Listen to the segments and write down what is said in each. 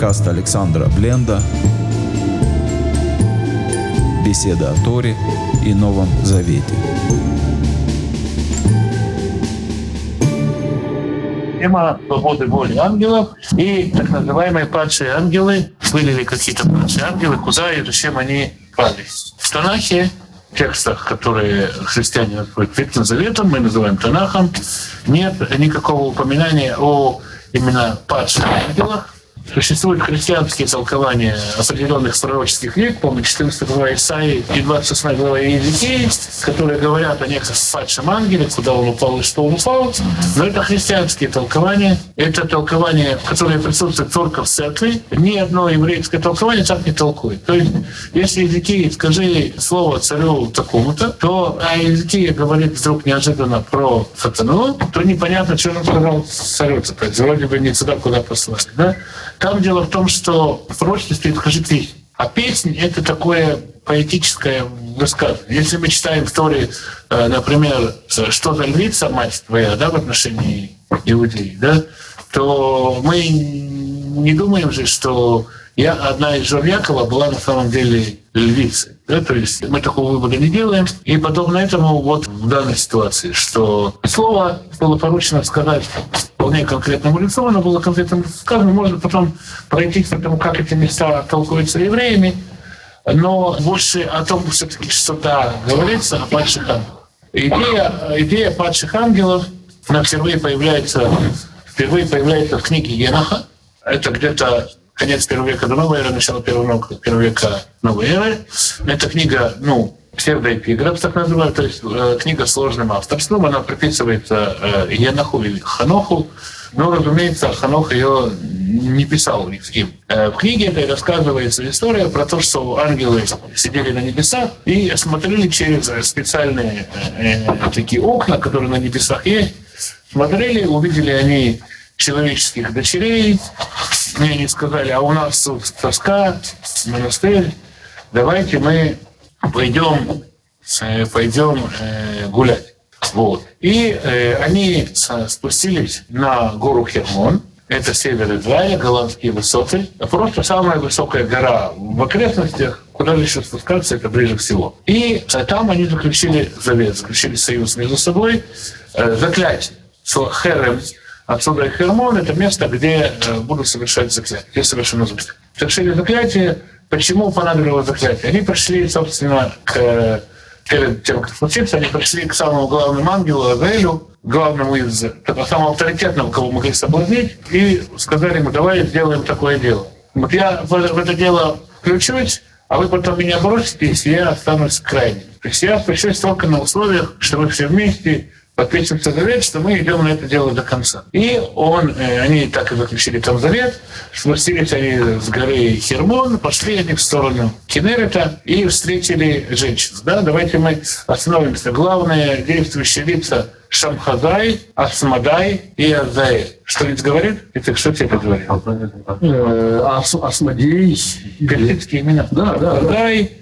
Подкаст Александра Бленда. Беседа о Торе и Новом Завете. Тема свободы воли ангелов и так называемые падшие ангелы. Были ли какие-то падшие ангелы, куда и зачем они пали? В Танахе текстах, которые христиане называют Ветхим Заветом, мы называем Танахом, нет никакого упоминания о именно падших ангелах. Существуют христианские толкования определенных пророческих книг, помню, 14 глава Исаии и 28 глава Иезекии, которые говорят о неком падшем ангеле, куда он упал и что он упал. Но это христианские толкования. Это толкования, которые присутствуют только в церкви. Ни одно еврейское толкование так не толкует. То есть, если Иезекии скажи слово царю такому-то, то а Иезекия говорит вдруг неожиданно про сатану, то непонятно, что он сказал царю. То есть, вроде бы не туда, куда послали. Да? Там дело в том, что стоит «скажи песнь». А песня — это такое поэтическое высказывание. Если мы читаем Торе, э, например, «Что за львица, мать твоя», да, в отношении иудеи, да, то мы не думаем же, что я, одна из жен Якова была на самом деле львицей. Да? То есть мы такого вывода не делаем. И подобно этому вот в данной ситуации, что слово было поручено сказать вполне конкретному лицу, оно было конкретно сказано, можно потом пройти к тому, как эти места толкуются евреями, но больше о том, все-таки, что да, говорится о падших ангелах. Идея, идея падших ангелов, она впервые появляется, впервые появляется в книге Еноха. Это где-то конец первого века до новой эры, начало первого, первого века новой эры. Эта книга, ну, псевдоэпиграф, так называют, то есть э, книга сложным авторством, она приписывается э, Енаху или Ханоху, но, разумеется, Ханох ее не писал кем. Э, в книге этой рассказывается история про то, что ангелы сидели на небесах и смотрели через специальные э, такие окна, которые на небесах есть. Смотрели, увидели они человеческих дочерей. Мне они сказали, а у нас тут тоска, монастырь, давайте мы пойдем, э, пойдем э, гулять. Вот. И э, они спустились на гору Хермон, это север Израиля, голландские высоты. Просто самая высокая гора в окрестностях, куда еще спускаться, это ближе всего. И там они заключили завет, заключили союз между собой, заклятие. Херем, отсюда Хермон, это место, где будут совершать заклятие, где совершено заклятие. Совершили заклятие, Почему понадобилось заклятие? Они пришли, собственно, к перед тем, как случится, они пришли к самому главному ангелу, Азелю, главному из самого авторитетного, кого могли соблазнить, и сказали ему, давай сделаем такое дело. Вот я в, в это дело включусь, а вы потом меня бросите, если я останусь крайним. То есть я включусь только на условиях, что вы все вместе подписывается завет, что мы идем на это дело до конца. И он, э, они так и заключили там завет, спустились они с горы Хермон, пошли они в сторону Кенерета и встретили женщин. Да, давайте мы остановимся. Главное действующие лица Шамхадай, Асмадай и Азаэль. Что ведь говорит? Это что тебе говорит? Э, Асмадей. Персидские имена. Да, да. Азай,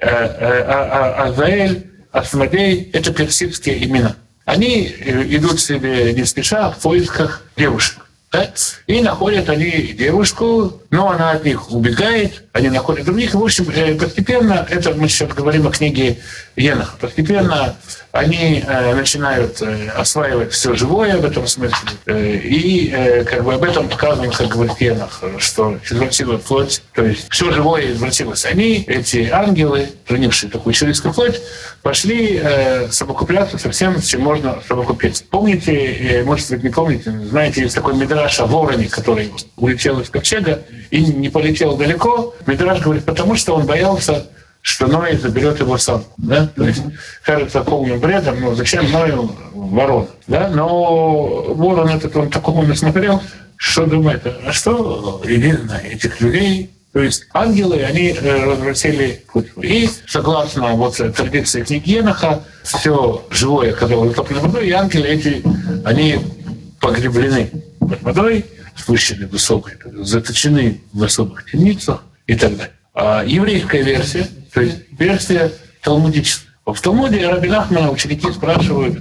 э, а, Азаэль, Асмадей – это персидские имена они э, идут себе не спеша в поисках девушек. Да? И находят они девушку, но она от них убегает, они находят других. В общем, э, постепенно, это мы сейчас говорим о книге Енах, постепенно они э, начинают э, осваивать все живое в этом смысле. Э, и э, как бы об этом показано, как говорит Енах, что извратила плоть, то есть все живое извратилось. Они, эти ангелы, принявшие такую человеческую плоть, пошли э, совокупляться со всем, чем можно совокупиться. Помните, э, может быть, не помните, знаете, есть такой Мидраш о вороне, который улетел из ковчега и не полетел далеко. Мидраш говорит, потому что он боялся что Ной заберет его сам. Да? То есть кажется полным бредом, но зачем Ною ворон? Да? Но ворон этот, он такого не смотрел, что думает, а что единственное этих людей то есть ангелы, они э, развратили путь. И согласно вот традиции книги Еноха, все живое, которое затоплено водой, и ангелы эти, они погреблены под водой, спущены высокой, заточены в особых темницах и так далее. А еврейская версия – то есть версия талмудическая. В Талмуде Раби Нахмана ученики спрашивают,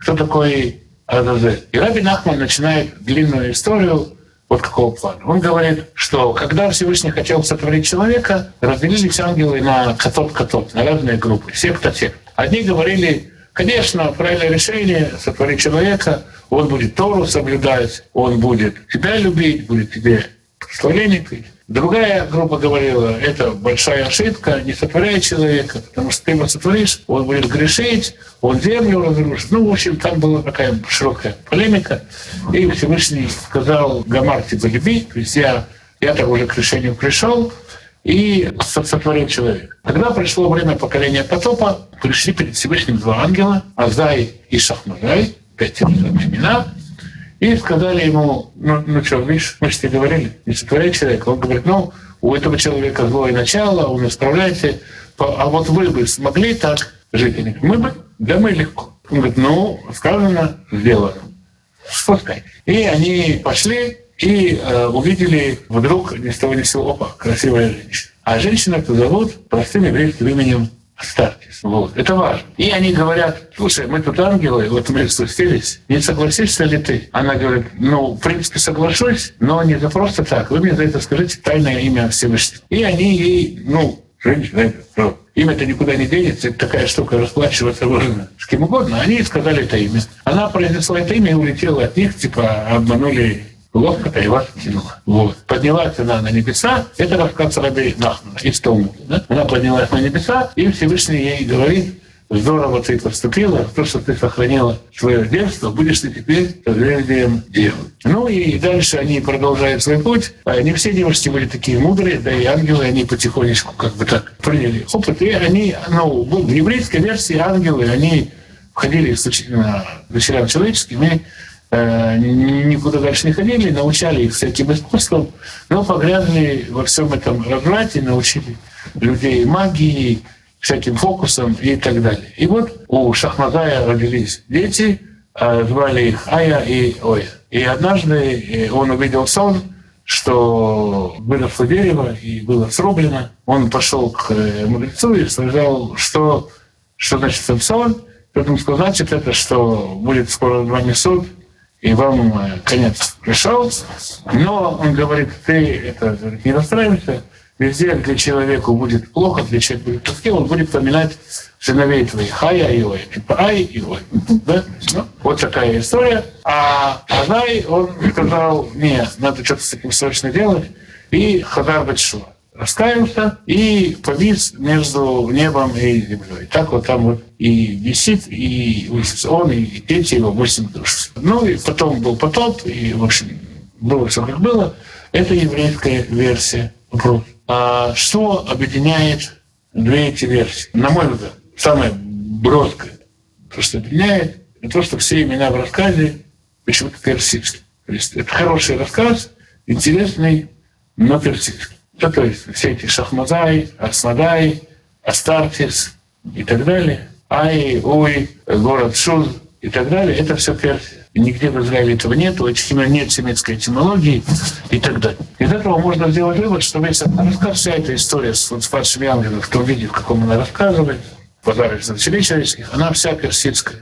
кто такой Азазель. И Раби Нахман начинает длинную историю вот какого плана. Он говорит, что когда Всевышний хотел сотворить человека, разделились ангелы на катот-катот, на разные группы, секта-сект. Одни говорили, конечно, правильное решение сотворить человека, он будет Тору соблюдать, он будет тебя любить, будет тебе благословение пить. Другая группа говорила, это большая ошибка, не сотворяй человека, потому что ты его сотворишь, он будет грешить, он землю разрушит. Ну, в общем, там была такая широкая полемика. И Всевышний сказал Гамар, типа, люби, то есть я, я так уже к решению пришел, и сотворил человека. Когда пришло время поколения потопа, пришли перед Всевышним два ангела, Азай и Шахмазай, пять имена, и сказали ему, ну, ну что, видишь, мы же тебе говорили, не сотворяй человека. Он говорит, ну, у этого человека злое начало, он исправляется, а вот вы бы смогли так жить? Они мы бы, да мы легко. Он говорит, ну, сказано, сделано. Спускай. И они пошли и э, увидели вдруг ни с того ни с сего, опа, красивая женщина. А женщина, кто зовут простым еврейским именем Астартис. Вот. Это важно. И они говорят, слушай, мы тут ангелы, вот мы спустились, не согласишься ли ты? Она говорит, ну, в принципе, соглашусь, но не за просто так. Вы мне за это скажите тайное имя Всевышнего. И они ей, ну, женщина, ну, имя-то никуда не денется, это такая штука, расплачиваться можно с кем угодно. Они сказали это имя. Она произнесла это имя и улетела от них, типа, обманули и вас тянула. Вот. Поднялась она на небеса, это рассказ Раби Нахмана из Талмуда. Да? Она поднялась на небеса, и Всевышний ей говорит, здорово ты поступила, то, что ты сохранила свое детство, будешь ты теперь созвездием Девы. Ну и дальше они продолжают свой путь. Не все девушки были такие мудрые, да и ангелы, они потихонечку как бы так приняли опыт. И они, ну, в еврейской версии ангелы, они входили исключительно дочерям человеческим и никуда дальше не ходили, научали их всяким искусствам, но погрязли во всем этом разврате, научили людей магии, всяким фокусам и так далее. И вот у Шахмазая родились дети, а звали их Ая и Оя. И однажды э, он увидел сон, что выросло дерево и было срублено. Он пошел к э, мудрецу и сказал, что, что значит сон. Тот ему сказал, значит это, что будет скоро с вами суд, и вам э, конец пришел. Но он говорит, ты это, не расстраивайся, везде, где человеку будет плохо, где человек будет тоске, он будет поминать сыновей твоих, Хая и Ой. Типа Ай и Ой. Да? Ну, вот такая история. А Азай, он сказал, нет, надо что-то с этим срочно делать. И Хадар Батшуа раскаялся и повис между небом и землей. Так вот там вот и висит, и он, и дети его, восемь душ. Ну и потом был потоп, и, в общем, было все как было. Это еврейская версия. Вопрос. А что объединяет две эти версии? На мой взгляд, самое броское, то, что объединяет, это то, что все имена в рассказе почему-то персидские. То есть это хороший рассказ, интересный, но персидский. Да, то есть все эти Шахмазай, Асмадай, Астартис и так далее, Ай, Уй, город Шуз и так далее, это все Персия. И нигде в Израиле этого нет, у этих нет семитской этимологии и так далее. Из этого можно сделать вывод, что весь рассказ, вся эта история с, вот, с падшими ангелами, в том виде, в каком она рассказывает, пожары дочерей человеческих, она вся персидская.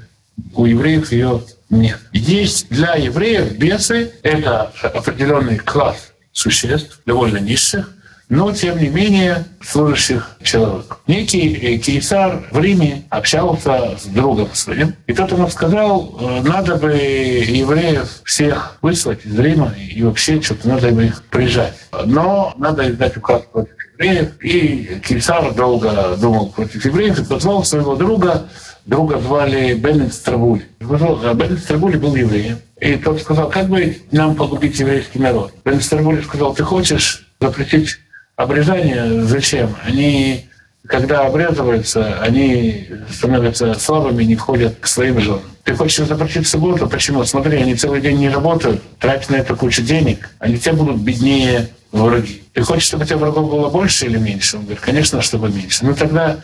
У евреев ее нет. Есть для евреев бесы — это определенный класс существ, довольно низших, но тем не менее служащих человек. Некий э, кейсар в Риме общался с другом своим, и тот ему сказал, э, надо бы евреев всех выслать из Рима, и вообще что-то надо бы их прижать. Но надо издать указ против евреев, и кейсар долго думал против евреев, и позвал своего друга, друга звали Беннет Стравули. А Беннет Стравули был евреем. И тот сказал, как бы нам погубить еврейский народ? Беннет Стравули сказал, ты хочешь запретить обрезание зачем? Они, когда обрезываются, они становятся слабыми, не входят к своим женам. Ты хочешь запретить субботу? Почему? Смотри, они целый день не работают, тратят на это кучу денег, они тебе будут беднее враги. Ты хочешь, чтобы у тебя врагов было больше или меньше? Он говорит, конечно, чтобы меньше. Ну тогда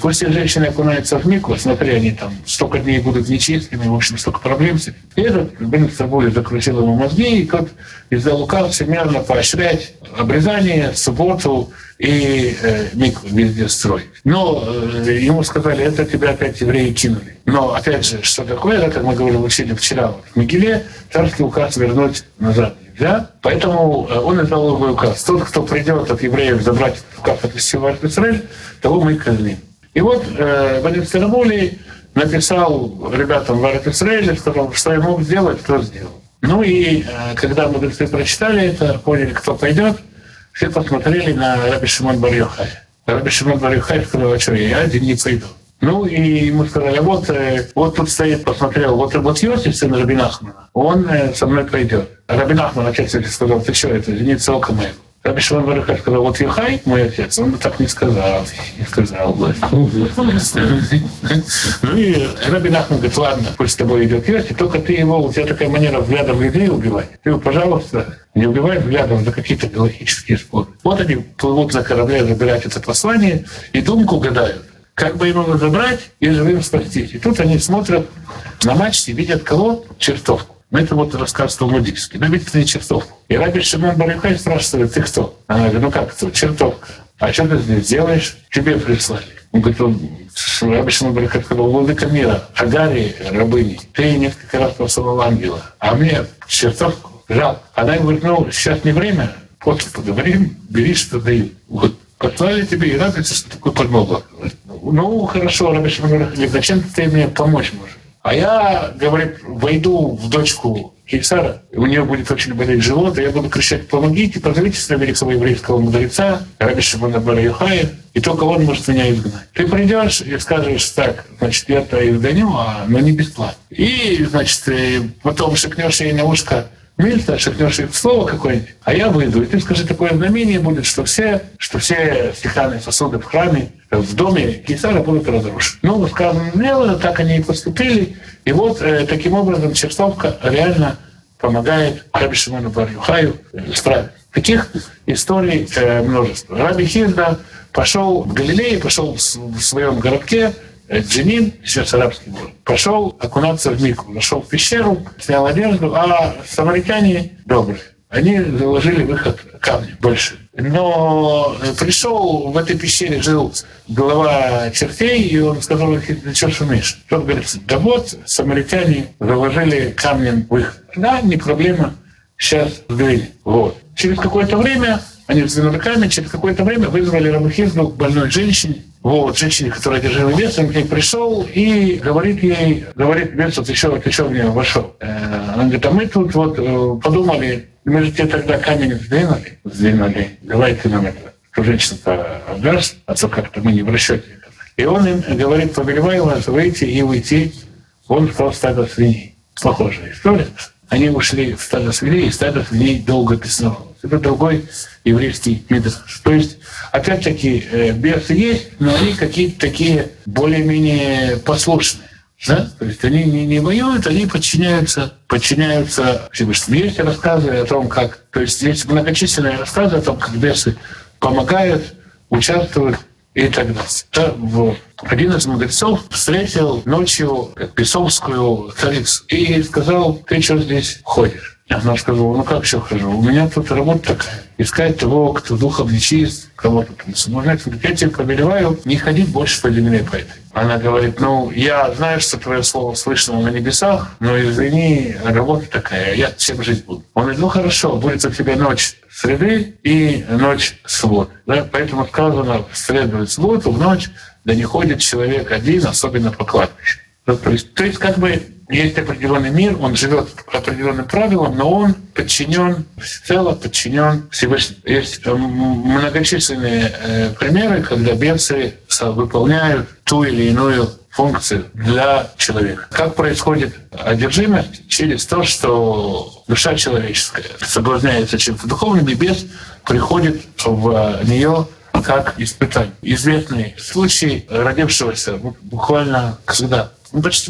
пусть все женщины окунаются в мику, смотри, они там столько дней будут нечистыми, в общем, столько проблем. И этот, с собой закрутил ему мозги, и тот из-за лука всемерно поощрять обрезание, субботу и э, микву везде строить. Но э, ему сказали, это тебя опять евреи кинули. Но, опять же, что такое, это, как мы говорили, учили вчера, в Мигеле царский указ вернуть назад нельзя. Поэтому э, он издал новый указ. Тот, кто придет от евреев забрать указ от Исраиль, Израиль, того мы казним. И вот э, Старобулий написал ребятам в Арат Израиле, сказал, что я мог сделать, кто сделал. Ну и э, когда мудрецы прочитали это, поняли, кто пойдет, все посмотрели на Раби Шимон бар -Йохай. Раби Шимон бар -Йохай сказал, а что, я один не пойду. Ну и ему сказали, вот, э, вот тут стоит, посмотрел, вот, вот Йосиф, сын Рабин Ахмана, он э, со мной пойдет. Рабин Ахман, отец, сказал, ты что, это зеница ока моего. Раби Шимон Баруха сказал, вот Юхай, мой отец, он так не сказал, не сказал бы. Ну и Раби Нахман говорит, ладно, пусть с тобой идет Йосиф, только ты его, у тебя такая манера взглядом людей убивать. Ты его, пожалуйста, не убивай взглядом за какие-то галактические споры. Вот они плывут на корабле забирать это послание и думку гадают как бы его забрать и живым спастись. И тут они смотрят на мачте, видят кого? Чертовку. Ну, это вот рассказ Талмудический. Ну, видите, не чертовку. И Раби Шимон Барюхай спрашивает, ты кто? Она говорит, ну как кто? Чертовка. А что ты здесь делаешь? Тебе прислали. Он говорит, он, Раби Шимон Барюхай сказал, владыка мира, Агари, рабыни, ты несколько раз посылал ангела, а мне чертовку жал. Она говорит, ну, сейчас не время, после поговорим, бери, что даю. Вот послали тебе и радуется, что такое подмогу. Ну, хорошо, Раби Шимон Барюхай, зачем ты мне помочь можешь? А я, говорит, войду в дочку Кейсара, у нее будет очень болеть живот, и я буду кричать, помогите, позовите сюда великого еврейского мудреца, Раби Шимона Бара и только он может меня изгнать. Ты придешь и скажешь, так, значит, я-то изгоню, а, но не бесплатно. И, значит, потом шикнешь ей на ушко, Мильта, шагнешь в слово какое-нибудь, а я выйду, и ты скажи, такое знамение будет, что все, что все стеклянные сосуды в храме, в доме Кесара будут разрушены. Ну, сказано дело, так они и поступили. И вот э, таким образом чертовка реально помогает Раби Шимону Бар-Юхаю справиться. Таких историй э, множество. Раби Хизда пошел в Галилее, пошел в своем городке, Джинин, сейчас арабский город, пошел окунаться в Мику, нашел пещеру, снял одежду, а самаритяне добрые. Они заложили выход камни больше. Но пришел, в этой пещере жил глава чертей, и он сказал, ты что шумишь? Тот говорит, да вот, самаритяне заложили камнем выход. Да, не проблема, сейчас сдвинем. Вот. Через какое-то время они вздвинули камень, через какое-то время вызвали Рамахизну к больной женщине, вот, женщине, которая держала вес, он к ней пришел и говорит ей, говорит, вес, вот еще, вот еще в нее вошел. Э, он говорит, а мы тут вот э, подумали, мы же тебе тогда камень сдвинули, сдвинули, давай ты нам это. Что женщина-то обвяз, а то как-то мы не в расчете. И он им говорит, повелевай вас выйти и уйти. Он стал стадо свиней. Похожая история. Они ушли в стадо свиней, и стадо свиней долго писало. Это другой еврейский метод. То есть, опять-таки, э, бесы есть, но они какие-то такие более-менее послушные. Да? То есть они не, не воюют, они подчиняются, подчиняются Всевышнему. Есть рассказы о том, как... То есть есть многочисленные рассказы о том, как бесы помогают, участвуют и так далее. Да, вот. Один из мудрецов встретил ночью бесовскую царицу и сказал, ты что здесь ходишь? Она сказала, ну как все хожу? У меня тут работа такая. Искать того, кто духом нечист, кого тут саможать. Я тебе повелеваю не ходить больше по земле по этой. Она говорит, ну, я знаю, что твое слово слышно на небесах, но извини, работа такая, я всем жить буду. Он говорит, ну хорошо, будет у тебя ночь среды и ночь свод. Да? Поэтому сказано, следует свод в ночь, да не ходит человек один, особенно по кладбищу. То есть, то есть как бы есть определенный мир, он живет по определенным правилам, но он подчинен всецело, подчинен Всевышнему. Есть э, многочисленные э, примеры, когда бесы выполняют ту или иную функцию для человека. Как происходит одержимость? Через то, что душа человеческая соблазняется чем-то духовным, и бес приходит в нее как испытание. Известный случай родившегося буквально когда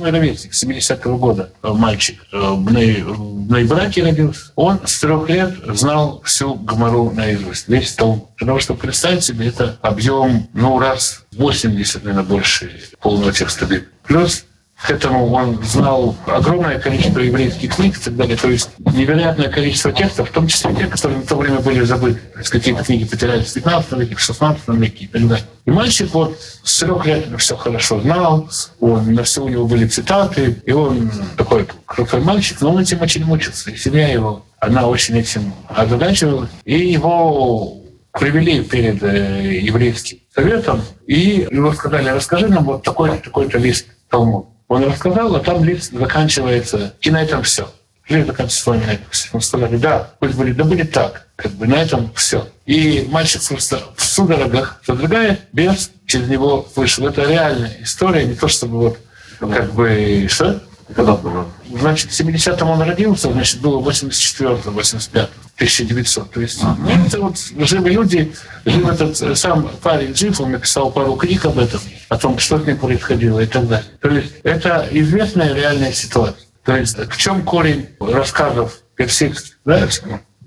мой ровесник, 70-го года мальчик э, в Нейбраке родился. Он с трех лет знал всю Гамару наизусть, весь том. Потому что, представьте себе, это объем, ну, раз 80, наверное, больше полного текста. Плюс к этому он знал огромное количество еврейских книг и так далее. То есть невероятное количество текстов, в том числе те, которые в то время были забыты. То есть какие-то книги потерялись в 15 веке, в 16 веке и так далее. И мальчик вот с трех лет все хорошо знал, он, на все у него были цитаты, и он такой крутой мальчик, но он этим очень мучился. И семья его, она очень этим озадачивалась. И его привели перед э, еврейским советом, и ему сказали, расскажи нам вот такой-то такой лист Талмуд. Он рассказал, а там лист заканчивается, и на этом все. Лист заканчивается на этом все. Он сказали, да, пусть будет, да будет так. Как бы на этом все. И мальчик просто в судорогах задвигает, без через него вышел. Это реальная история, не то чтобы вот как бы что? Когда было? Значит, в 70-м он родился, значит, было 84-м, 85 1900. То есть ну, это вот живы люди, жив этот э, сам парень жив, он написал пару книг об этом, о том, что с ним происходило и так далее. То есть это известная реальная ситуация. То есть в чем корень рассказов персидских, да,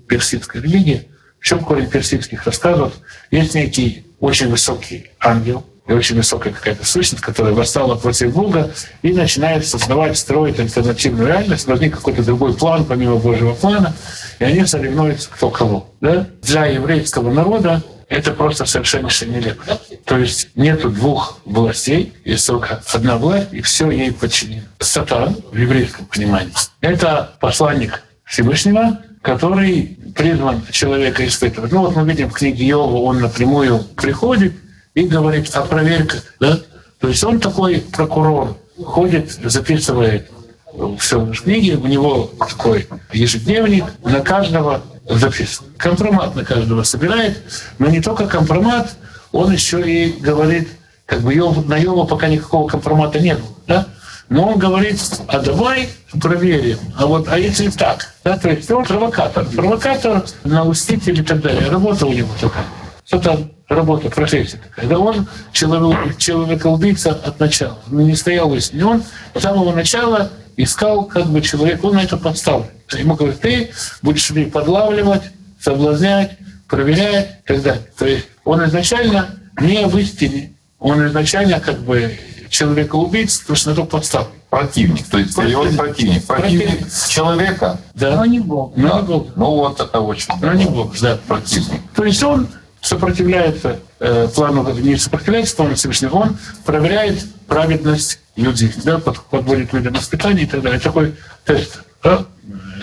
персидской религии, в чем корень персидских рассказов? Есть некий очень высокий ангел, и очень высокая какая-то сущность, которая восстала против Бога и начинает создавать, строить альтернативную реальность, возник какой-то другой план, помимо Божьего плана, и они соревнуются кто кого. Да? Для еврейского народа это просто совершеннейшая нелепость. То есть нету двух властей, есть только одна власть, и все ей подчинено. Сатан, в еврейском понимании, это посланник Всевышнего, который призван человека испытывать. Ну вот мы видим в книге Йова, он напрямую приходит и говорит о проверках. Да? То есть он такой прокурор, ходит, записывает все в книге, у него такой ежедневник, на каждого записан. Компромат на каждого собирает, но не только компромат, он еще и говорит, как бы на Йова пока никакого компромата не было, да? Но он говорит, а давай проверим, а вот, а если так, да, то есть он провокатор, провокатор, науститель и так далее, работа у него такая. Что-то работа, профессия такая. Да он человек, человек-убийца от начала. Он не стоял и он с самого начала искал как бы человек, он на это подставлен. Ему говорят, ты будешь меня подлавливать, соблазнять, проверять и так далее. То есть он изначально не в истине, он изначально как бы человека-убийца, потому что на то подставлен. Противник, то есть противник. противник. Противник, противник человека, да. но не Бог. Но не Бог. Ну вот это очень. Но не Бог, да, противник. То есть он сопротивляется э, плану, не сопротивляется плану Всевышнего, он проверяет праведность людей, да, под, подводит людям на испытания и так далее. Такой тест, да,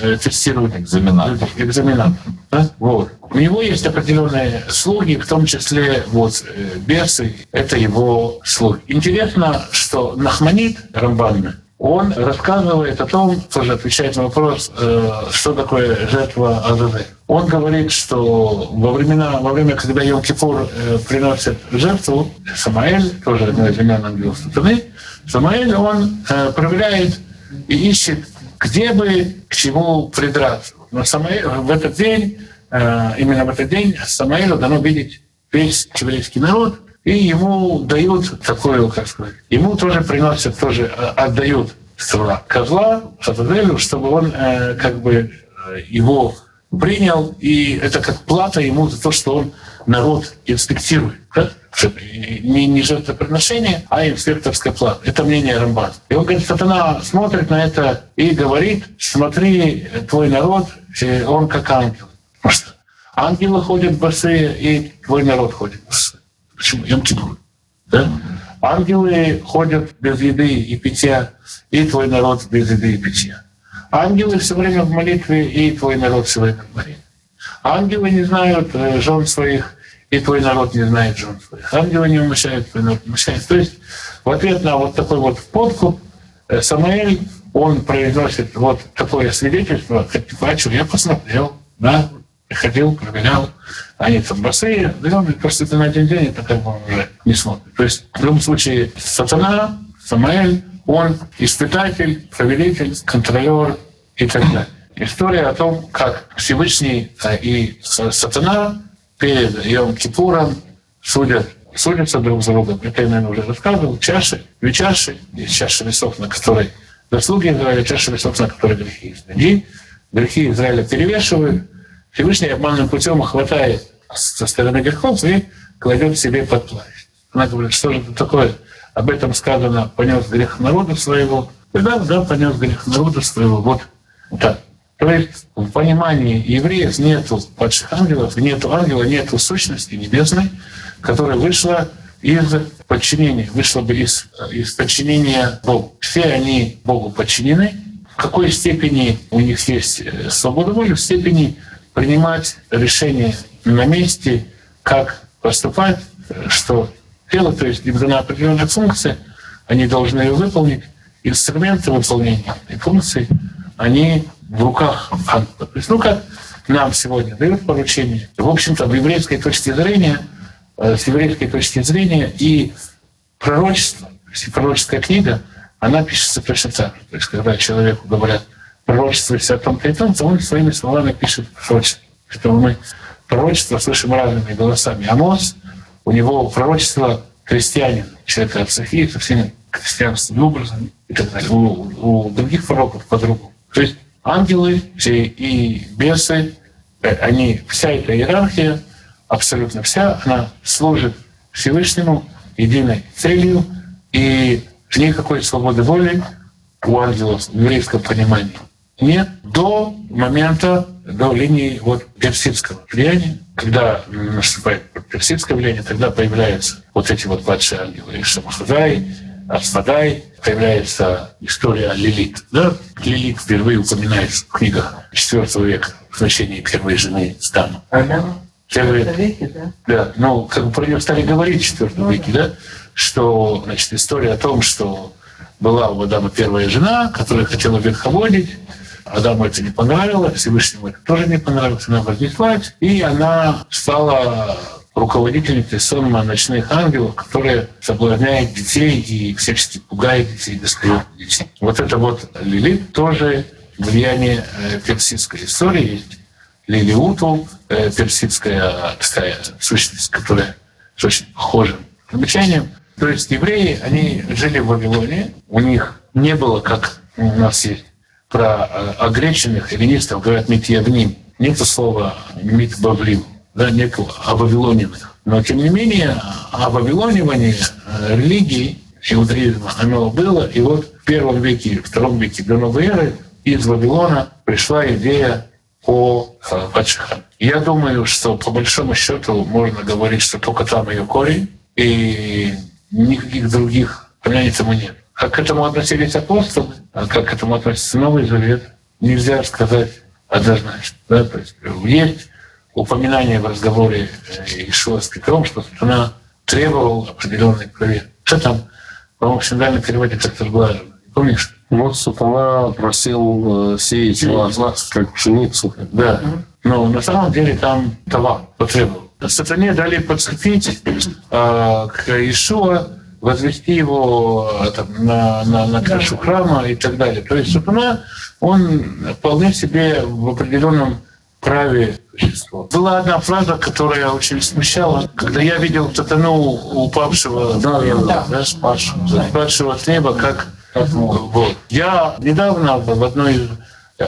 э, тестирование. Экзаменатор. Экзаменатор. Да? Вот. У него есть определенные слуги, в том числе вот, э, бесы, это его слуги. Интересно, что Нахманит Рамбан, он рассказывает о том, тоже отвечает на вопрос, э, что такое жертва Азазель. Он говорит, что во, времена, во время, когда Йом-Кипур э, приносит жертву, Самаэль, тоже одно из имен ангела сатаны, Самаэль, он э, проверяет и ищет, где бы к чему придраться. Но Самаэль, в этот день, именно в этот день Самаэлю дано видеть весь еврейский народ, и ему дают такое, как сказать, ему тоже приносят, тоже э, отдают козла Шатаделю, чтобы он э, как бы э, его принял, и это как плата ему за то, что он народ инспектирует. Да? Не, не жертвоприношение, а инспекторская плата. Это мнение Рамбан. И он говорит, сатана смотрит на это и говорит, смотри, твой народ, он как ангел. Потому что ангелы ходят босые, и твой народ ходит босые. Почему? Йом Кипур. Да? Ангелы ходят без еды и питья, и твой народ без еды и питья. Ангелы все время в молитве, и твой народ все время в молитве. Ангелы не знают э, жен своих, и твой народ не знает жен своих. Ангелы не умощают, твой народ умощает. То есть в ответ на вот такой вот подкуп э, Самаэль, он произносит вот такое свидетельство, а я посмотрел, да, приходил, проверял, они там босые, даем, просто это на один день, это как бы уже не смотрит. То есть в любом случае сатана, Самаэль, он испытатель, повелитель, контролер и так далее. История о том, как Всевышний и сатана перед Йом Кипуром судят, судятся друг за другом. Это я, наверное, уже рассказывал. Чаши, две чаши, есть чаша весов, на которой заслуги Израиля, чаша весов, на которой грехи Израиля. Грехи Израиля перевешивают, Всевышний обманным путем хватает со стороны грехов и кладет себе под плащ. Она говорит, что же это такое? об этом сказано, понес грех народа своего, тогда, да, понес грех народа своего. Вот так. То есть в понимании евреев нету падших ангелов, нету ангела, нету сущности небесной, которая вышла из подчинения, вышла бы из, из подчинения Богу. Все они Богу подчинены. В какой степени у них есть э, свобода воли, в степени принимать решения на месте, как поступать, э, что делать, то есть им дана определенная функция, они должны ее выполнить. Инструменты выполнения этой функции, они в руках ангела. То есть, ну, как нам сегодня дают поручение. В общем-то, в еврейской точке зрения, э, с еврейской точки зрения и пророчество, то есть и пророческая книга, она пишется точно так. То есть, когда человеку говорят пророчество о том-то и том, то он своими словами пишет пророчество. Поэтому мы пророчество слышим разными голосами. Амос, у него пророчество христианин, человек от Софии, со всеми христианскими образами и так далее. У, у других пророков по-другому. То есть ангелы и бесы, э, они, вся эта иерархия, абсолютно вся, она служит Всевышнему единой целью, и никакой свободы воли у ангелов в еврейском понимании нет до момента, до линии вот персидского влияния. Когда наступает персидское влияние, тогда появляются вот эти вот падшие ангелы. Шамахадай, Асфадай, появляется история Лилит. Да? Лилит впервые упоминается в книгах IV века в значении первой жены Стана. Первые, веке, да? да, ну, как бы про нее стали говорить в IV веке, да, что, значит, история о том, что была у Адама первая жена, которая хотела верховодить, Адаму это не понравилось, Всевышнему это тоже не понравилось, она вознеслась, и она стала руководительницей сонма ночных ангелов, которые соблазняют детей и всячески пугают детей, достают детей. Вот это вот Лилит тоже влияние э, персидской истории. Лилиуту, э, персидская такая сущность, которая очень похожим замечанием. То есть евреи, они жили в Вавилоне, у них не было, как у нас есть про э, огреченных эллинистов говорят «митьявним». Нет слова «митбавлим», да, нет «обавилоненных». Но, тем не менее, обавилонивание э, религии, иудаизма, оно было. И вот в первом веке, втором веке до новой эры из Вавилона пришла идея о э, Пачха. Я думаю, что по большому счету можно говорить, что только там ее корень, и никаких других понятий тому нет. Как к этому относились апостолы, а как к этому относится Новый Завет, нельзя сказать однозначно. Да? То есть есть упоминание в разговоре Ишуа с Петром, что сатана требовал определенной проверки. Что там, по-моему, в синодальном переводе как-то сглажено. Помнишь? Вот сатана просил э, сеять вас, вас как пшеницу. Да. Но на самом деле там товар потребовал. Сатане дали подцепить э, к Ишуа возвести его э, там, на, на, на крышу храма и так далее. То есть сатана, он вполне себе в определенном праве существо. Была одна фраза, которая очень смущала. Когда я видел сатану упавшего Да, с неба, да, да, спасшего, спасшего с неба, как вот. Я недавно в одной из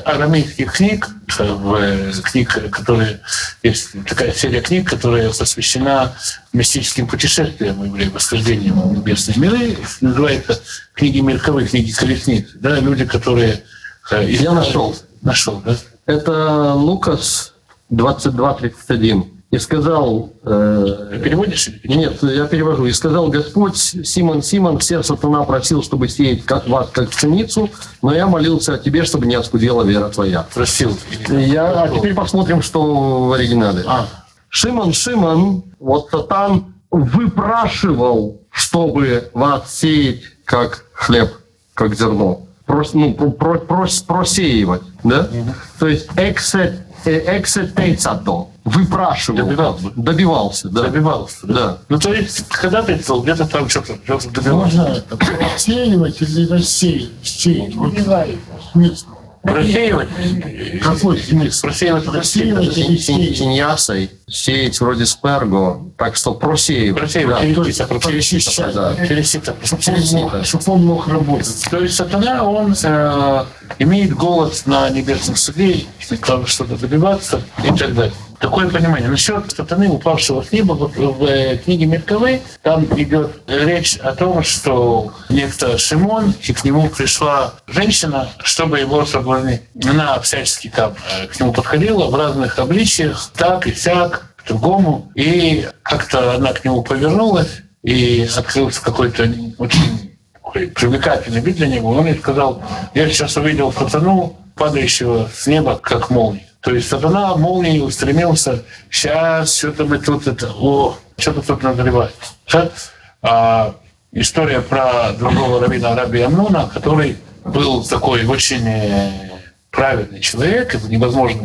арамейских книг, в книг, которые есть такая серия книг, которая посвящена мистическим путешествиям евреев, восхождением в небесные миры, называется книги мирковые, книги колесниц. Да, люди, которые... э, Я нашел. Нашел, да? Это Лукас 22.31. И сказал... э, Переводишь? Нет, я перевожу. И сказал Господь, Симон, Симон, все сатана просил, чтобы сеять как вас, как пшеницу, но я молился о тебе, чтобы не оскудела вера твоя. Просил. Я, а теперь посмотрим, что в оригинале. А, Шимон, Шимон, вот Сатан выпрашивал, чтобы вас сеять как хлеб, как зерно. Прос, ну, про, про- прос- просеивать, да? То есть эксе, э, эксетейцато, выпрашивал. Добивался. Добивался, да. добивался. Да. Ну, то есть, когда ты где-то там что-то что добивался. Можно рассеивать или? Сеять. Вот смысл. Просеивать? Какой смысл? Просеивать сеять? Синьясой, сеять вроде сперго, так что просеивать. Просеивать. Да. Через сито, Перечищать. Да. Через сито. Чтобы он мог- работать. То есть сатана, он э, имеет голод на небесном суде, надо что-то добиваться и так далее. Такое понимание. Насчет сатаны, упавшего с неба, в э, книге Мерковы, там идет речь о том, что некто Шимон, и к нему пришла женщина, чтобы его соблазнить. Она всячески там э, к нему подходила в разных обличиях, так и сяк, другому. И как-то она к нему повернулась, и открылся какой-то очень привлекательный вид для него. Он ей сказал, я сейчас увидел сатану, падающего с неба, как молния. То есть сатана молнией устремился, сейчас что-то мы тут это, о, что-то тут назревает. А история про другого раввина Раби Амнона, который был такой очень э, праведный человек, его невозможно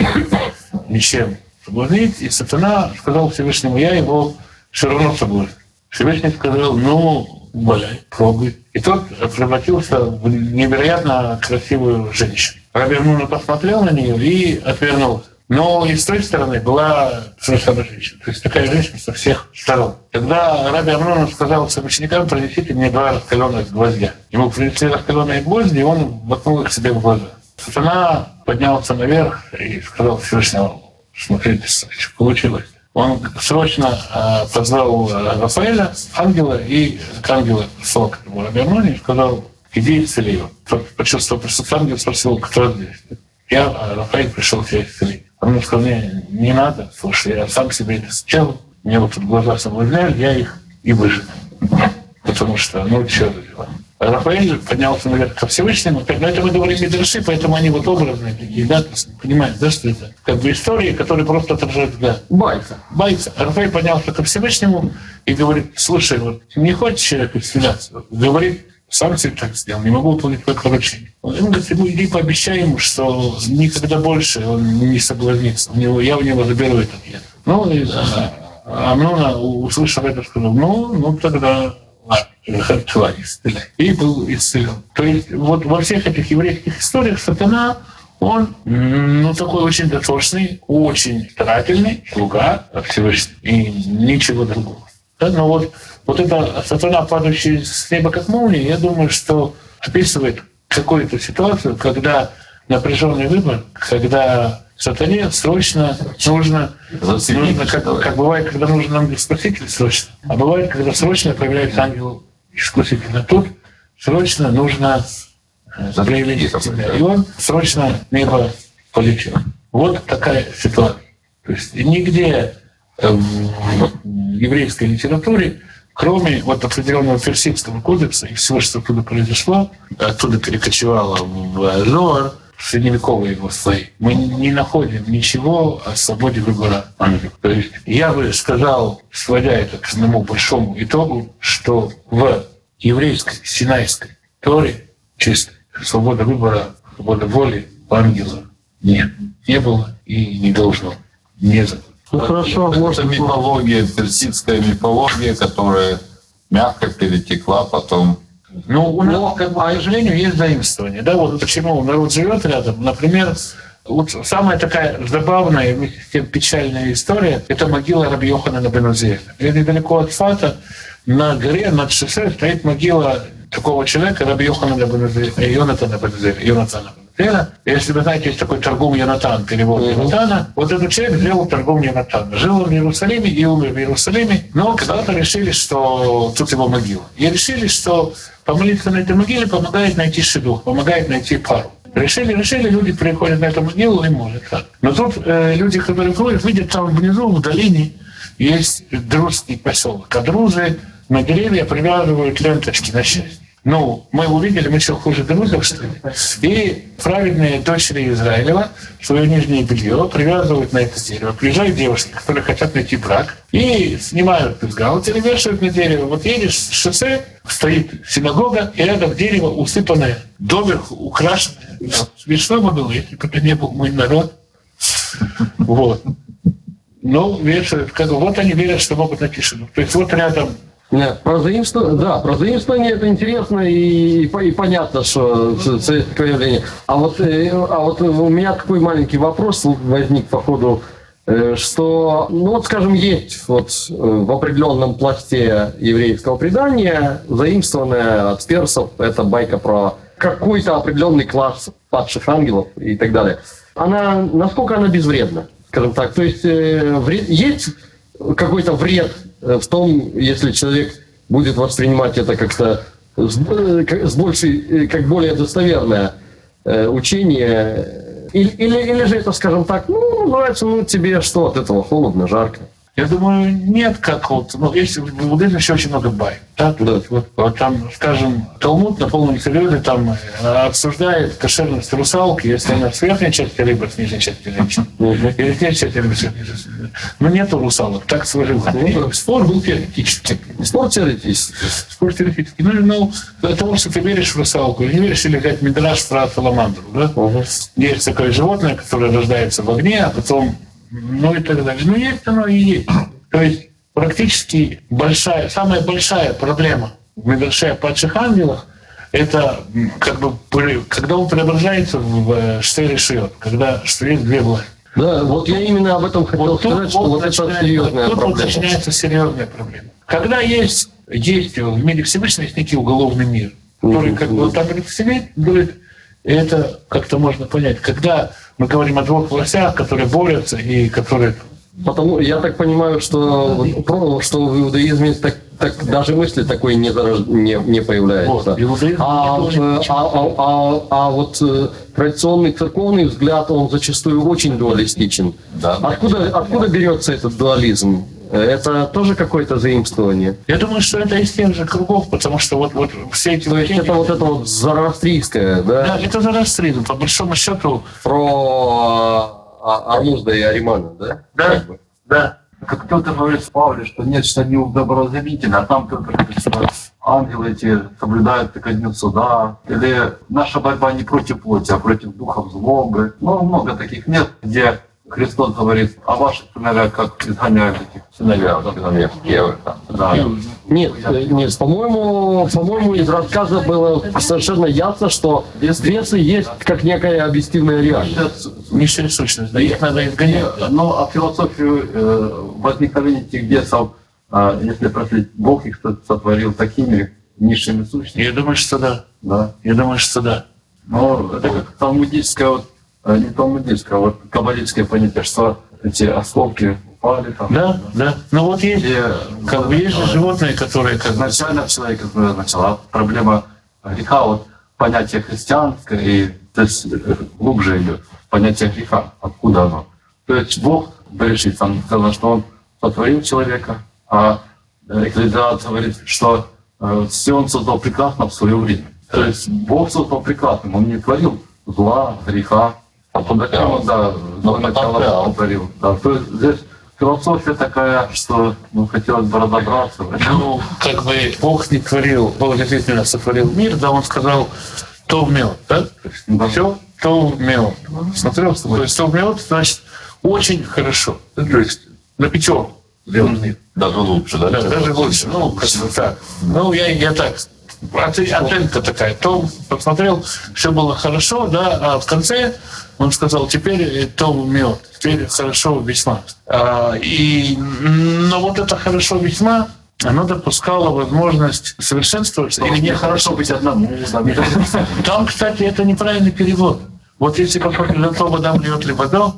ничем соблазнить, и сатана сказал Всевышнему, я его все равно соблазню. Всевышний сказал, ну, валяй, пробуй. И тот превратился в невероятно красивую женщину. Раби Амнуна посмотрел на нее и отвернулся. Но и с той стороны была совершенно женщина. То есть такая женщина со всех сторон. Тогда Раби Амнон сказал своим ученикам, принесите мне два раскаленных гвоздя. Ему принесли раскаленные гвозди, и он воткнул их себе в глаза. Сатана поднялся наверх и сказал Всевышнему, смотрите, получилось. Он срочно э, позвал э, Рафаэля, ангела, и к ангелу пришел к этому Раби Амноне и сказал, иди исцели его. Тот почувствовал присутствие ангела, спросил, кто здесь? Я, а Рафаэль, пришел тебя исцелить. Он сказал, не, не надо, слушай, я сам себе это сделал, мне вот тут глаза соблазняли, я их и выжил. Потому что, ну, что за. Рафаэль поднялся наверх ко Всевышнему. Но это мы говорим Мидраши, поэтому они вот образные такие, да, понимаете, да, что это как бы истории, которые просто отражают, да. Байка. Байка. Рафаэль поднялся ко Всевышнему и говорит, слушай, вот не хочешь человек исцеляться? Говорит, сам себе так сделал, не могу выполнить твое поручение. Он говорит, ему иди пообещай ему, что никогда больше он не соблазнится. У него, я у него заберу этот яд. Ну, и а, Амнона, услышав это, сказал, ну, ну тогда исцеляй. И был исцелен. То есть вот во всех этих еврейских историях сатана он, ну, такой очень дотошный, очень старательный слуга Всевышнего и ничего другого. Да? Но вот, вот эта сатана, падающая с неба как молния, я думаю, что описывает какую-то ситуацию, когда напряженный выбор, когда сатане срочно нужно, нужно как, как бывает, когда нужен ангел-спаситель срочно, а бывает, когда срочно появляется ангел-искуситель. А тут срочно нужно проявить себя. И он срочно небо полетел. Вот такая ситуация. То есть нигде в еврейской литературе, кроме вот определенного персидского кодекса и всего, что оттуда произошло, оттуда перекочевало в Зоар, средневековые его слои, мы не находим ничего о свободе выбора. То есть я бы сказал, сводя это к одному большому итогу, что в еврейской синайской Торе чистой свобода выбора, свобода воли у ангела нет. Не было и не должно. Не за. Ну хорошо, Это может мифология, персидская мифология, которая мягко перетекла потом. Ну, у нас, как бы, к сожалению, есть заимствование. Да, вот почему народ живет рядом. Например, вот самая такая забавная и печальная история – это могила Раби Йохана Бенузея. Недалеко от Фата на горе, над шоссе стоит могила такого человека, Раби Йохана Бенузея, Йонатана Бенузея, Йонатана Бенузея. Если вы знаете, есть такой торгум Йонатан, перевод Йонатана, вот этот человек сделал торгум Йонатана. Жил он в Иерусалиме и умер в Иерусалиме, но когда-то решили, что тут его могила. И решили, что помолиться на этой могиле помогает найти шедух, помогает найти пару. Решили, решили, люди приходят на эту могилу и молятся. Но тут э, люди, которые ходят, видят там внизу, в долине, есть друзский поселок. А друзы на деревья привязывают ленточки на счастье. Ну, мы увидели, мы что, хуже друзов, что ли? И праведные дочери Израилева свое нижнее белье привязывают на это дерево. Приезжают девушки, которые хотят найти брак, и снимают бюстгальтер вешают на дерево. Вот едешь с шоссе, стоит синагога, и рядом дерево усыпанное, доверху украшенное. Смешно бы было, если бы это не был мой народ. Вот. Ну, бы, вот они верят, что могут шину. То есть вот рядом Нет, про заимствование, да, про заимствование это интересно и, и, по- и понятно, что это- явление. А вот, э, а вот у меня такой маленький вопрос возник по ходу, э, что, ну вот, скажем, есть вот э, в определенном пласте еврейского предания заимствованная от персов, это байка про какой-то определенный класс падших ангелов и так далее. Она, насколько она безвредна? Скажем так. То есть э, вред- есть какой-то вред э, в том, если человек будет воспринимать это как-то с, э, с большей, э, как более достоверное э, учение, или, или, или же это, скажем так, ну, нравится, ну, тебе что от этого, холодно, жарко. Я думаю, нет, как вот, ну, есть в буддизме еще очень много бай. Да? Да. Вот, вот там, скажем, Талмуд на полном серьезе там э, обсуждает кошерность русалки, если она верхней части рыбы, с нижней части женщины. С нижней части рыбы, с рыбы. Но нету русалок, так сложилось. И Спор был теоретический. Спорт теоретически. Спор теоретический. Ну, ну, для того, что ты веришь в русалку, не веришь, или взять Мидраш про саламандру, да? Есть такое животное, которое рождается в огне, а потом, ну и так далее. Ну, есть оно и есть. То есть практически большая, самая большая проблема в Мидраше о падших ангелах это как бы когда он преображается в э, штейр шиот, когда что есть две власти. Да, вот я именно об этом хотел Вот тут, сказать, что вот вот это начинается- серьезная тут вот проблема. начинается серьезная проблема. Когда есть действие в мире Всевышнего, есть некий уголовный мир, который как бы там говорит, это как-то можно понять. Когда мы говорим о двух властях, которые борются и которые... Потому я так понимаю, что, что в иудаизме так, так даже мысли такой не, зарож- не, не появляется. Вот, а, а, а- а- а вот э, традиционный церковный взгляд, он зачастую очень дуалистичен. Да. Откуда, откуда берется этот дуализм? Э, Это тоже какое-то заимствование? Я думаю, что это из тех же кругов, потому что вот, вот все эти... То есть это вот это вот зороастрийское, да? Да, это зороастризм. По большому счету, Про а, Армузда и Аримана, да? да, Как бы. да. Как кто-то говорит в Павле, что нечто неудобразумительное, а там кто-то говорит, что ангелы эти соблюдают ко дню суда. Или наша борьба не против плоти, а против духов злобы. Ну, много таких нет, где Христос говорит о ваших сыновьях, как изгоняют этих сыновья. Сыновья Евы. Да. Нет, э, нет, по-моему, по-моему, из рассказа было совершенно ясно, что бесы есть как некая объективная реальность. Низшая сущность, да, их надо изгонять. Ну, а философию э, возникновения этих бесов, э, если проследить, Бог их со- сотворил такими низшими сущностями. Я думаю, что да. Да. Я думаю, что да. Ну, это как талмудическое, вот, э, не талмудическое, а вот каббалическое понятие, что эти осколки упали там. Да, да. Ну вот есть, И как бы есть же животные, которые как изначально человек начала проблема греха, вот понятие христианское, и то есть э, глубже идет понятие греха, откуда оно. То есть Бог Берешит, там сказано, что Он сотворил человека, а э, Экклезиаст говорит, что э, все Он создал прекрасно в свое время. То есть Бог создал прекрасным, Он не творил зла, греха, а потом Он, да, начало сотворил. Да, то есть здесь философия такая, что ну, хотелось бы разобраться. Ну, как бы Бог не творил, Бог действительно сотворил мир, да, он сказал, то умел, да? Да. Все, то умел. Смотрел, то есть то умел, значит, очень хорошо. То есть на пятерку сделал мир. Даже лучше, да? Да, даже лучше. Ну, как бы так. Ну, я, я так. оце- Оценка такая. Том посмотрел, все было хорошо, да, а в конце он сказал, теперь э, Том мед, теперь хорошо весьма. А, и, но вот это хорошо весьма, оно допускало возможность совершенствоваться или не Нехорошо быть одному. там, кстати, это неправильный перевод. Вот если посмотреть на то, водам льет ли вода,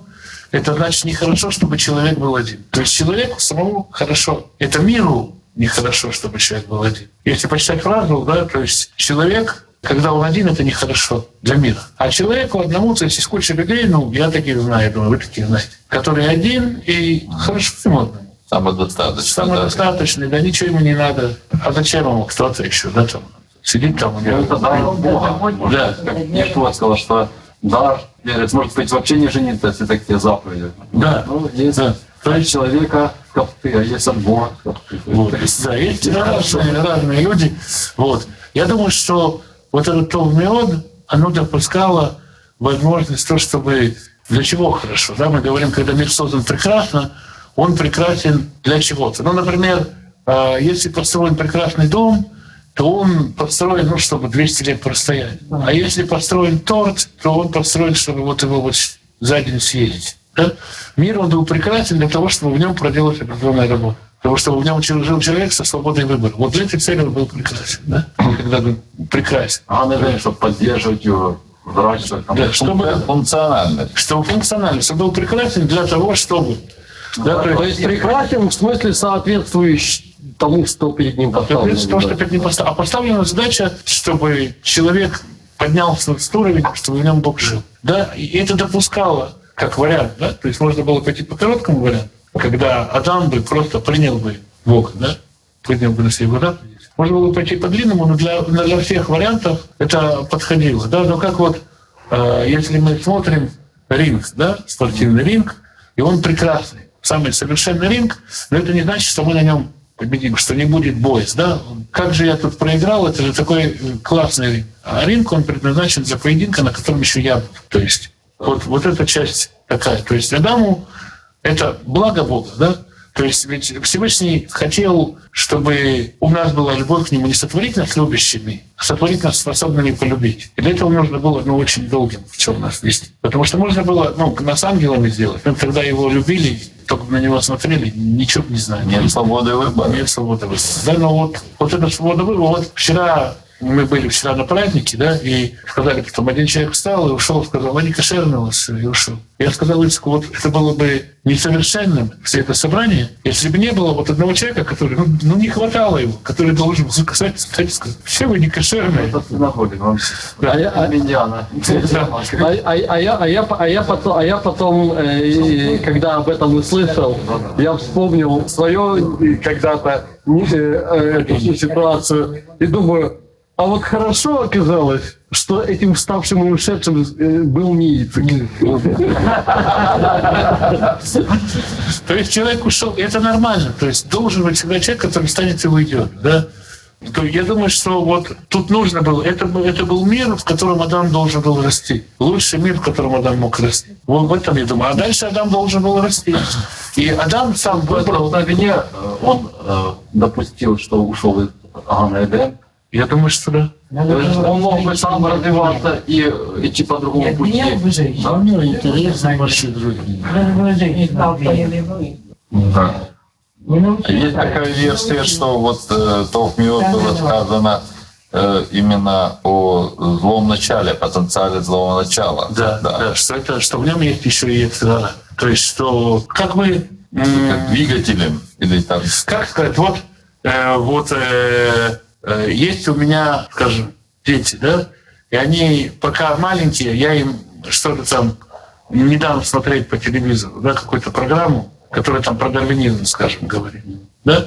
это значит нехорошо, чтобы человек был один. То есть человеку самому хорошо. Это миру нехорошо, чтобы человек был один. Если почитать фразу, да, то есть человек, когда он один, это нехорошо для мира. А человеку одному, то есть из кучи людей, ну, я таких знаю, я думаю, вы таких знаете, который один и хорошо ему одному. Самодостаточно, да. Самодостаточный, да ничего ему не надо. А зачем ему кто-то еще, да, там? Сидит там у него. Это дар Бога. Да. Как Нечто сказал, что дар, верит, может быть, вообще не жениться, если такие заповеди. Да. Ну, есть Да. от человека скопты, а есть от Бога. Вот. Да, есть разные, разные люди. Вот. Я думаю, что вот этот Толмион, оно допускало возможность то, чтобы для чего хорошо. Да, мы говорим, когда мир создан прекрасно, он прекрасен для чего-то. Ну, например, э, если построен прекрасный дом, то он построен, ну, чтобы 200 лет простоять. А если построен торт, то он построен, чтобы вот его вот за день съесть. Да? Мир, он был прекрасен для того, чтобы в нем проделать определенную работу. Потому что в нем жил человек со свободой выбора. Вот для этой цели он был прекрасен. Да? Когда он прекрасен. А надо, чтобы поддерживать его, там, Да, чтобы, Функциональность. чтобы функционально, чтобы был прекрасен для того, чтобы... Да, То есть прекрасен в смысле соответствующий тому, что перед ним поставлено. то, что перед ним поставлена. А поставлена задача, чтобы человек поднялся этот уровень, чтобы в нем Бог жил. Да, и это допускало как вариант, да, то есть можно было пойти по короткому варианту, когда Адам бы просто принял бы Бога, да, принял бы на себя да. Можно было пойти по длинному, но для, для всех вариантов это подходило, да, но как вот, э, если мы смотрим ринг, да, спортивный ринг, и он прекрасный, самый совершенный ринг, но это не значит, что мы на нем победим, что не будет боя, да? Как же я тут проиграл, это же такой э, классный ринг. А ринг, он предназначен для поединка, на котором еще я. То есть вот, вот эта часть такая. То есть Адаму это благо Бога, да? То есть ведь Всевышний хотел, чтобы у нас была любовь к Нему не сотворить нас любящими, а сотворить нас способными полюбить. И для этого нужно было ну, очень долгим в чем нас вести. Потому что можно было ну, нас ангелами сделать. Мы тогда его любили, только на него смотрели, ничего не знали. Нет свободы выбора. Нет свободы выбора. Да, но вот, вот эта свобода выбора. Вот вчера мы были вчера на празднике, да, и сказали, потом один человек встал и ушел, сказал, они кошерные у вас всё», и ушел. Я сказал Ицку, вот это было бы несовершенным, все это собрание, если бы не было вот одного человека, который, ну, ну, не хватало его, который должен был сказать, сказать, сказать, все вы не кошерные. Это вам А я- а- Миньяна. А, а- а я, а, я, а, я потом, а я потом, э, когда об этом услышал, я вспомнил свою э, когда-то э, э, ситуацию и думаю, а вот хорошо оказалось, что этим вставшим и ушедшим э, был не Ицек. То есть человек ушел, это нормально. То есть должен быть всегда человек, который станет и уйдет. Да? То я думаю, что вот тут нужно было, это, был- это был мир, в котором Адам должен был расти. Лучший мир, в котором Адам мог расти. Вот в этом я думаю. А дальше Адам должен был расти. И Адам сам выбрал. мгновение э, он э, допустил, что ушел из Агана Эдем. Я думаю, что да. Он мог бы сам развиваться и идти по другому Нет, пути. меня бы женщина. А у него интересы вообще другие. Да. Есть такая версия, что вот э, Товмиот было сказано э, именно о злом начале, потенциале злого начала. Да, да, что это, что в нем есть еще и экстрара. То есть, что как бы Как двигателем или там как сказать, вот, э, вот э, есть у меня, скажем, дети, да, и они пока маленькие, я им что-то там не дам смотреть по телевизору, да, какую-то программу, которая там про дарвинизм, скажем, говорит, да,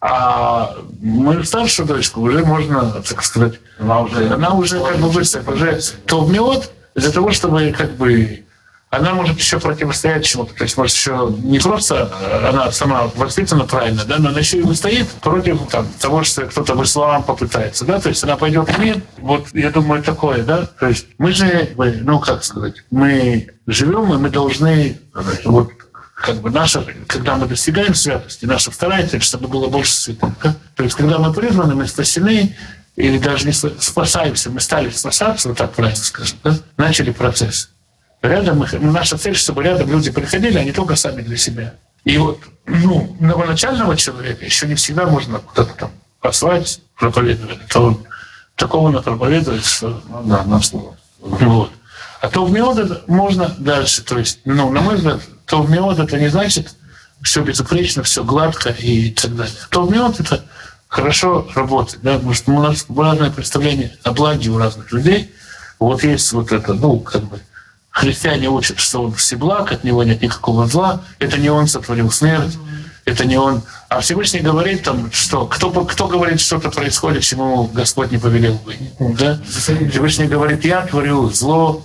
а мою старшую дочку уже можно, так сказать, Она уже она уже как бы выросла, уже толмиот для того, чтобы как бы она может еще противостоять чему-то. То есть, может, еще не просто она сама воспитана правильно, да, но она еще и выстоит против там, того, что кто-то в ислам попытается. Да? То есть она пойдет в мир. Вот я думаю, такое, да. То есть мы же, ну как сказать, мы живем, и мы должны вот как бы наша, когда мы достигаем святости, наша вторая цель, чтобы было больше святых. да. То есть, когда мы призваны, мы спасены, или даже не спа- спасаемся, мы стали спасаться, вот так правильно скажем, да? начали процесс. Рядом мы, ну, наша цель, чтобы рядом люди приходили, а не только сами для себя. И вот ну, новоначального человека еще не всегда можно куда-то там послать, проповедовать. То такого напроповедует, что ну, да, на слово. вот. А то в миод можно дальше. То есть, ну, на мой взгляд, то в миод это не значит все безупречно, все гладко и так далее. То в миод это хорошо работает, да, потому что у нас разное представление о благе у разных людей. Вот есть вот это, ну, как бы, христиане учат, что он всеблаг, от него нет никакого зла, это не он сотворил смерть, это не он. А Всевышний говорит там, что кто, кто говорит, что-то происходит, чему Господь не повелел бы. Да? Всевышний говорит, я творю зло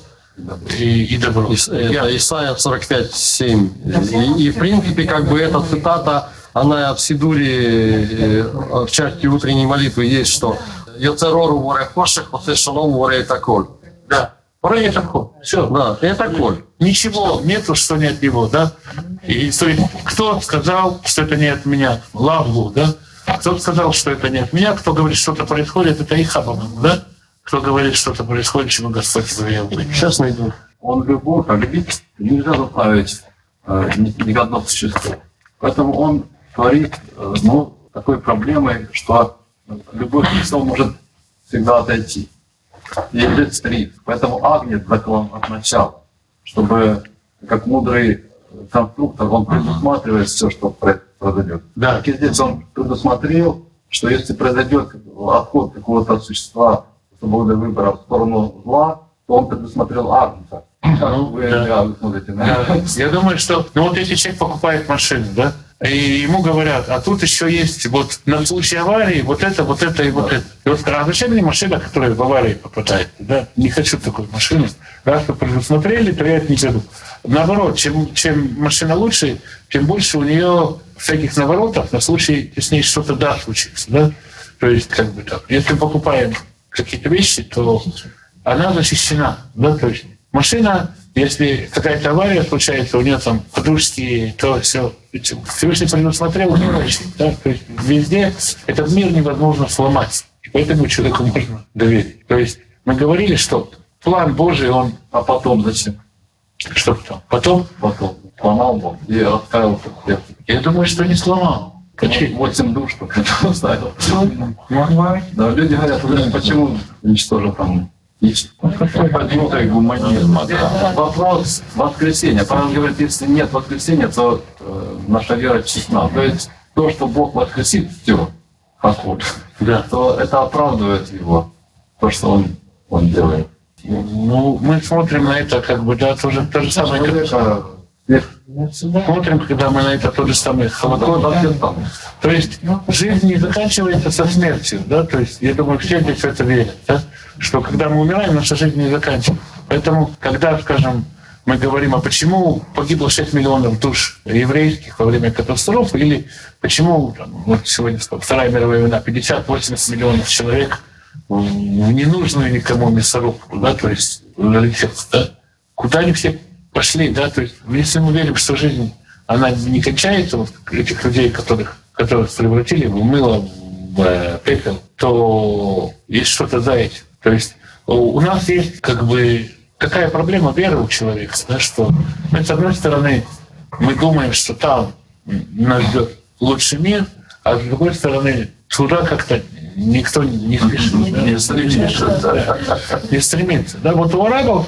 и, и добро. Ис- Я- Это Исайя 45, 7. И, и, в принципе, как бы эта цитата, она в Сидуре, э, в части утренней молитвы есть, что «Йоцерору воре хошек, осе шалом воре таколь». Пора я такой. Все. Да, это коль. Ничего нету, что не от него, да? И то есть, кто сказал, что это не от меня? Лавгу, да? Кто сказал, что это не от меня? Кто говорит, что-то происходит, это Иха, по-моему, да? Кто говорит, что-то происходит, чему Господь быть. Сейчас найду. Он любовь, а любить нельзя заставить э, ни, одно существо. Поэтому он творит э, ну, такой проблемой, что любовь лицо может всегда отойти. И есть риск. Поэтому Агнец заклан от начала, чтобы как мудрый конструктор, он предусматривает все, что про- произойдет. Да. Так и здесь он предусмотрел, что если произойдет отход какого-то существа свободы выбора в сторону зла, то он предусмотрел Агнца. Как вы да. реально смотрите на Да. Я думаю, что ну вот если человек покупает машину, да, и ему говорят, а тут еще есть вот на случай аварии вот это, вот это и вот это. И вот, а зачем мне машина, которая в аварии попадает? Да? Не хочу такой машины. Раз вы предусмотрели, то я это не беру. Наоборот, чем, чем машина лучше, тем больше у нее всяких наворотов на случай, если с ней что-то да случится. Да? То есть, как бы так. Если покупаем какие-то вещи, то она защищена. Да? То есть машина, если какая-то авария случается, у нее там подушки, то все. Всевышний предусмотрел мелочи. Да? То есть везде этот мир невозможно сломать. И поэтому человеку можно доверить. То есть мы говорили, что план Божий, он... А потом зачем? Что потом? Потом, Потом сломал Бог в сердце. я думаю, что не сломал. Почему? Восемь душ только оставил. Ну, Да, люди говорят, «Ну, почему уничтожил там ищет. Позиция гуманизма, да. Вопрос воскресения. Павел говорит, если нет воскресения, то э, наша вера честна. То есть то, что Бог воскресит, все, хохот, Да. то это оправдывает его, то, что он, он делает. Ну, мы смотрим на это как бы, да, тоже то же самое, Человека, смотрим, когда мы на это то же ответ там? То есть жизнь не заканчивается со смертью, да, то есть я думаю, все здесь в это верят, да, что когда мы умираем, наша жизнь не заканчивается. Поэтому, когда, скажем, мы говорим, а почему погибло 6 миллионов душ еврейских во время катастрофы, или почему там, вот сегодня Вторая мировая война, 50-80 миллионов человек в ненужную никому мясорубку, да, то есть залетел, да, куда они все пошли, да, то есть если мы верим, что жизнь, она не кончается, вот этих людей, которых, которых превратили в мыло, в э, пепел, то есть что-то за этим. То есть у нас есть как бы такая проблема веры у человека, да, что мы, с одной стороны, мы думаем, что там нас ждет лучший мир, а с другой стороны, туда как-то никто не спешит. да, Не стремишься, да. Не стремится. Да, вот у арабов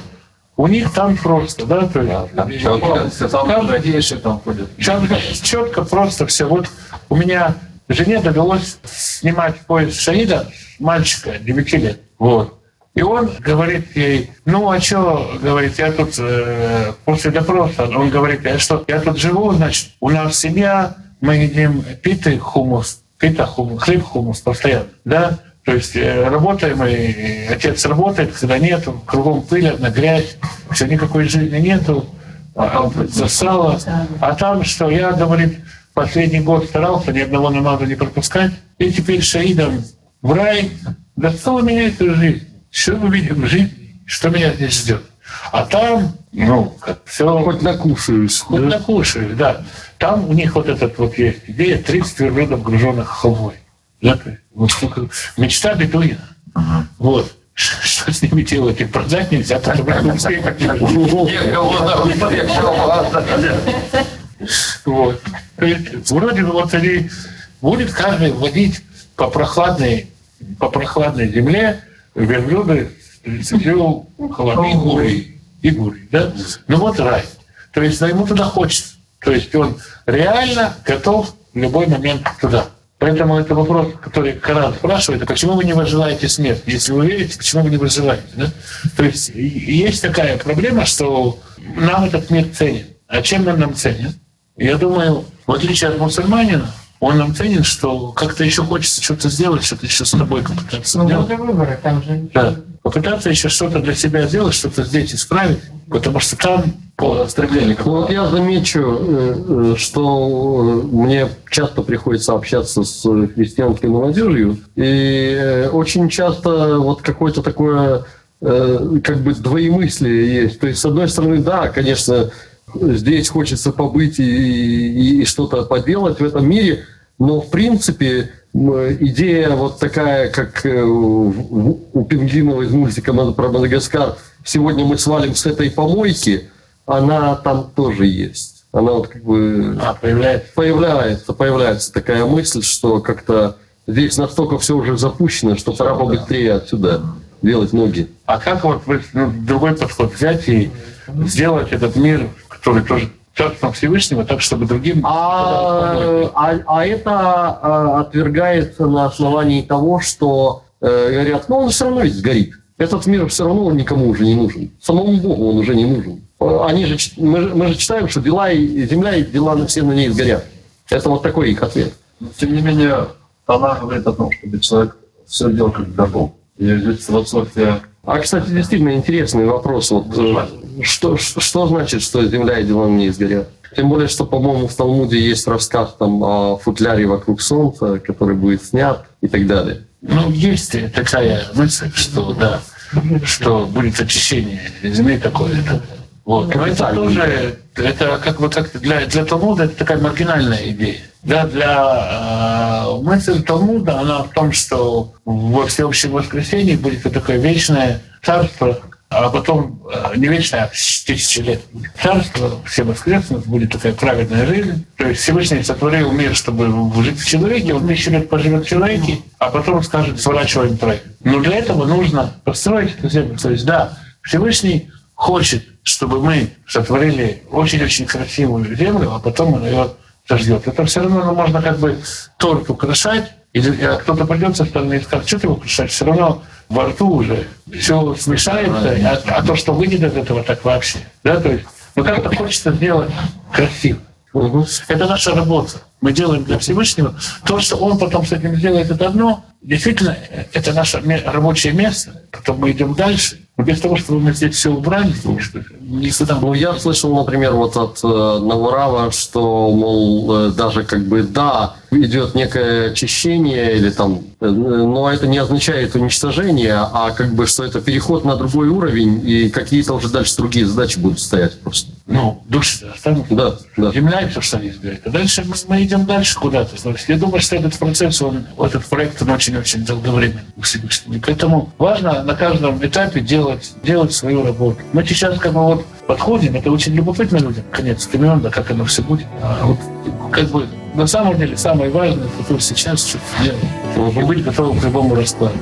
у них там просто, да, то есть Четко. Там Там- радейшие там ходят. четко, четко просто все. Вот у меня жене довелось снимать поезд Шаида, мальчика 9 лет. Вот. И он говорит ей, ну а что, говорит, я тут э, после допроса, он говорит, а что, я тут живу, значит, у нас семья, мы едим питы, хумус, пита, хумус, хлеб, хумус постоянно, да, то есть э, работаем, и отец работает, когда нету, кругом пыль, одна грязь, все, никакой жизни нету, а, засало. А там что, я, говорит, последний год старался ни одного намаза не пропускать, и теперь шаидом в рай, да что меняет жизнь? Что мы видим в жизни? Что меня здесь ждет? А там, ну, все... Хоть накушаюсь. Хоть да? накушаешь, да. Там у них вот этот вот есть идея 30 верблюдов, груженных халвой. Да, мечта бедуина. Вот. Что с ними делать? Их продать нельзя, Вот. Вроде вот они будет каждый водить по прохладной, по прохладной земле верблюды с 30 холодной бурей и бурей. Да? Ну вот рай. То есть да, ему туда хочется. То есть он реально готов в любой момент туда. Поэтому это вопрос, который Коран спрашивает, а почему вы не выживаете смерть? Если вы верите, почему вы не выживаете? Да? То есть есть такая проблема, что нам этот мир ценен. А чем он нам ценен? Я думаю, в отличие от мусульманина, он нам ценен, что как-то еще хочется что-то сделать, что-то еще с тобой попытаться Ну, сделать. выборы, там же... Да. Попытаться еще что-то для себя сделать, что-то здесь исправить, потому что там По стремлению Ну, вот я замечу, э, э, что э, мне часто приходится общаться с христианской молодежью, и очень часто вот какое-то такое как бы двоемыслие есть. То есть, с одной стороны, да, конечно, здесь хочется побыть и, и- и что-то поделать в этом мире, но в принципе идея вот такая, как у пингвинова из мультика про Мадагаскар «Сегодня мы свалим с этой помойки», она там тоже есть. Она вот как бы а, появляется. появляется, появляется такая мысль, что как-то здесь настолько все уже запущено, что пора побыстрее отсюда делать ноги. А как вот ну, другой подход взять и сделать этот мир, который тоже царством Всевышнего, так, чтобы другим... А, а, а это а, отвергается на основании того, что э, говорят, ну он все равно ведь сгорит. Этот мир все равно никому уже не нужен. Самому Богу он уже не нужен. Они же, мы, же, мы же читаем, что дела и земля и дела на все на ней сгорят. Это вот такой их ответ. Но, тем не менее, она говорит о том, чтобы человек все делал как для Бога. И здесь философия А, кстати, действительно интересный вопрос. Вот, э, что, что, что значит, что земля и дела на ней сгорят? Тем более, что, по-моему, в Талмуде есть рассказ там о футляре вокруг Солнца, который будет снят и так далее. Ну, есть такая мысль, что да, что будет очищение земли какое-то. Вот. Но это тоже, это как бы как для, для Талмуда это такая маргинальная идея. Да, для э, мысль Талмуда, она в том, что во всеобщем воскресении будет такое вечное царство, а потом э, не вечное, а тысячи лет. Царство все воскреснут, будет такая праведная жизнь. То есть Всевышний сотворил мир, чтобы жить в человеке, он тысячу лет поживет в человеке, а потом скажет, сворачиваем трек. Но для этого нужно построить эту землю. То есть, да, Всевышний хочет, чтобы мы сотворили очень-очень красивую землю, а потом он ее сожжет. Это все равно ну, можно как бы торт украшать, и а кто-то придет со стороны и скажет, что ты украшаешь, все равно во рту уже все смешается, а, а то, что выйдет из этого, так вообще. Да, то есть, ну как-то хочется сделать красиво. Это наша работа. Мы делаем для Всевышнего. То, что он потом с этим сделает, это одно. Действительно, это наше рабочее место. Потом мы идем дальше. Но без того, чтобы мы здесь все убрали, что никуда Ну, я слышал, например, вот от э, Навурава, что, мол, э, даже как бы, да, идет некое очищение или там, э, но это не означает уничтожение, а как бы, что это переход на другой уровень, и какие-то уже дальше другие задачи будут стоять просто. ну, души останутся. Да, да. Земля и все, что они избирают. А дальше мы, мы идем дальше куда-то. То есть я думаю, что этот процесс, он, этот проект, он очень-очень долговременный у Всевышнего. И поэтому важно на каждом этапе делать, делать свою работу. Мы сейчас как бы вот подходим, это очень любопытно людям, конец времен, да, как оно все будет. А вот как бы на самом деле самое важное, это то сейчас что-то делать. И быть готовым к любому раскладу.